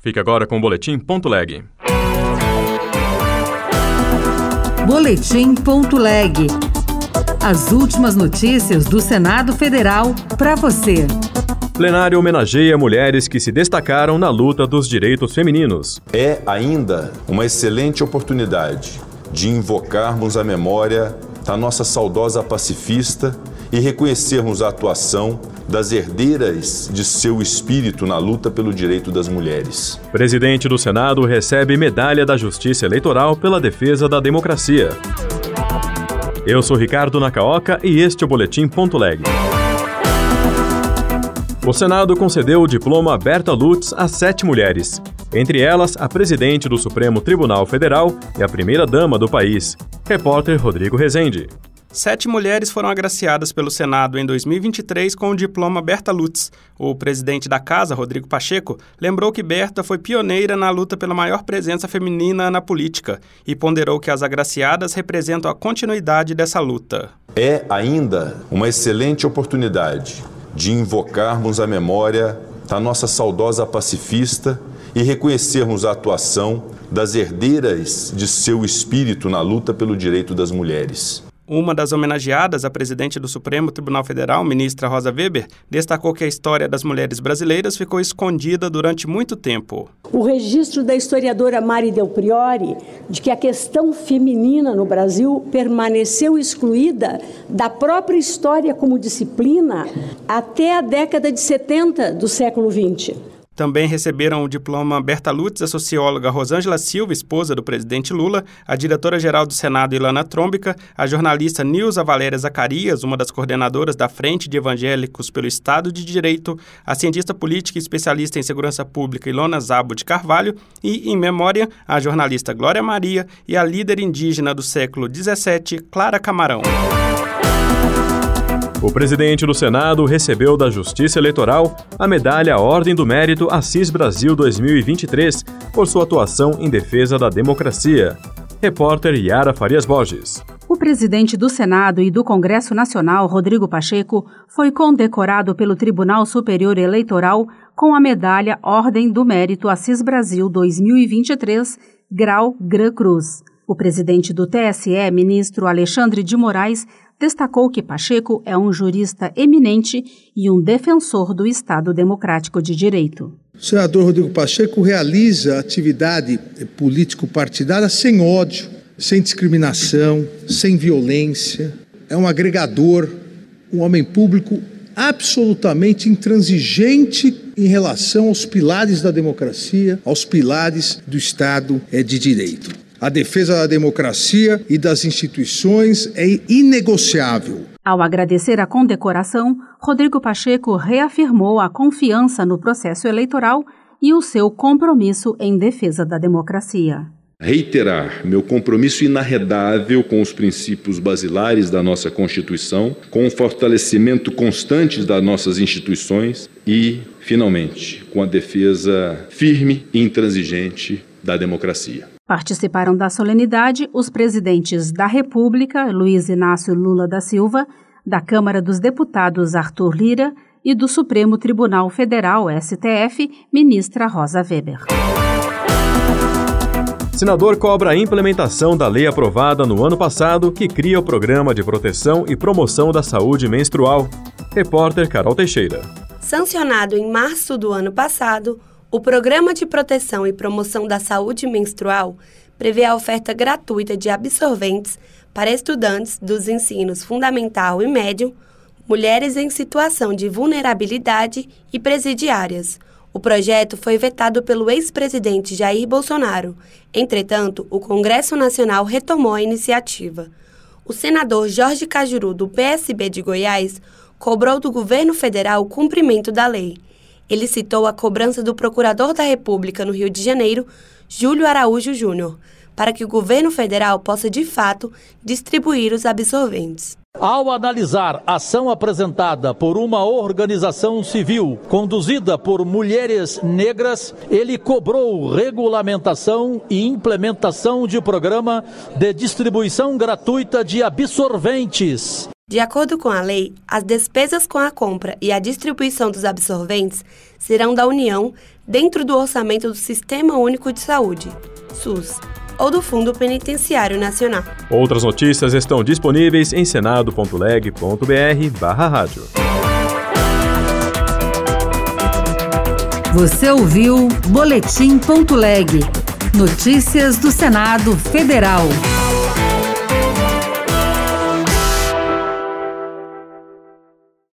Fique agora com o Boletim Ponto Leg. Boletim Ponto Leg. As últimas notícias do Senado Federal para você. Plenário homenageia mulheres que se destacaram na luta dos direitos femininos. É ainda uma excelente oportunidade de invocarmos a memória da nossa saudosa pacifista e reconhecermos a atuação das herdeiras de seu espírito na luta pelo direito das mulheres. Presidente do Senado recebe medalha da Justiça Eleitoral pela defesa da democracia. Eu sou Ricardo Nacaoca e este é o Boletim Ponto Leg. O Senado concedeu o diploma Berta Lutz a sete mulheres, entre elas a presidente do Supremo Tribunal Federal e a primeira-dama do país. Repórter Rodrigo Rezende. Sete mulheres foram agraciadas pelo Senado em 2023 com o diploma Berta Lutz. O presidente da casa, Rodrigo Pacheco, lembrou que Berta foi pioneira na luta pela maior presença feminina na política e ponderou que as agraciadas representam a continuidade dessa luta. É ainda uma excelente oportunidade de invocarmos a memória da nossa saudosa pacifista e reconhecermos a atuação das herdeiras de seu espírito na luta pelo direito das mulheres. Uma das homenageadas, a presidente do Supremo Tribunal Federal, ministra Rosa Weber, destacou que a história das mulheres brasileiras ficou escondida durante muito tempo. O registro da historiadora Mari Del Priori de que a questão feminina no Brasil permaneceu excluída da própria história como disciplina até a década de 70 do século XX. Também receberam o diploma Berta Lutz, a socióloga Rosângela Silva, esposa do presidente Lula, a diretora-geral do Senado Ilana Trômbica, a jornalista Nilza Valéria Zacarias, uma das coordenadoras da Frente de Evangélicos pelo Estado de Direito, a cientista política e especialista em segurança pública Ilona Zabo de Carvalho e, em memória, a jornalista Glória Maria e a líder indígena do século XVII, Clara Camarão. O presidente do Senado recebeu da Justiça Eleitoral a medalha Ordem do Mérito Assis Brasil 2023 por sua atuação em defesa da democracia. Repórter Yara Farias Borges. O presidente do Senado e do Congresso Nacional, Rodrigo Pacheco, foi condecorado pelo Tribunal Superior Eleitoral com a medalha Ordem do Mérito Assis Brasil 2023, grau Gran Cruz. O presidente do TSE, ministro Alexandre de Moraes, destacou que Pacheco é um jurista eminente e um defensor do Estado Democrático de Direito. O senador Rodrigo Pacheco realiza atividade político-partidária sem ódio, sem discriminação, sem violência. É um agregador, um homem público absolutamente intransigente em relação aos pilares da democracia, aos pilares do Estado de Direito. A defesa da democracia e das instituições é inegociável. Ao agradecer a condecoração, Rodrigo Pacheco reafirmou a confiança no processo eleitoral e o seu compromisso em defesa da democracia. Reiterar meu compromisso inarredável com os princípios basilares da nossa Constituição, com o fortalecimento constante das nossas instituições e, finalmente, com a defesa firme e intransigente da democracia. Participaram da solenidade os presidentes da República, Luiz Inácio Lula da Silva, da Câmara dos Deputados, Arthur Lira, e do Supremo Tribunal Federal, STF, ministra Rosa Weber. Senador cobra a implementação da lei aprovada no ano passado que cria o Programa de Proteção e Promoção da Saúde Menstrual. Repórter Carol Teixeira. Sancionado em março do ano passado, o Programa de Proteção e Promoção da Saúde Menstrual prevê a oferta gratuita de absorventes para estudantes dos ensinos fundamental e médio, mulheres em situação de vulnerabilidade e presidiárias. O projeto foi vetado pelo ex-presidente Jair Bolsonaro. Entretanto, o Congresso Nacional retomou a iniciativa. O senador Jorge Cajuru, do PSB de Goiás, cobrou do governo federal o cumprimento da lei ele citou a cobrança do Procurador da República no Rio de Janeiro, Júlio Araújo Júnior, para que o governo federal possa de fato distribuir os absorventes. Ao analisar ação apresentada por uma organização civil conduzida por mulheres negras, ele cobrou regulamentação e implementação de programa de distribuição gratuita de absorventes. De acordo com a lei, as despesas com a compra e a distribuição dos absorventes serão da União, dentro do orçamento do Sistema Único de Saúde, SUS, ou do Fundo Penitenciário Nacional. Outras notícias estão disponíveis em senado.leg.br/rádio. Você ouviu Boletim.leg. Notícias do Senado Federal.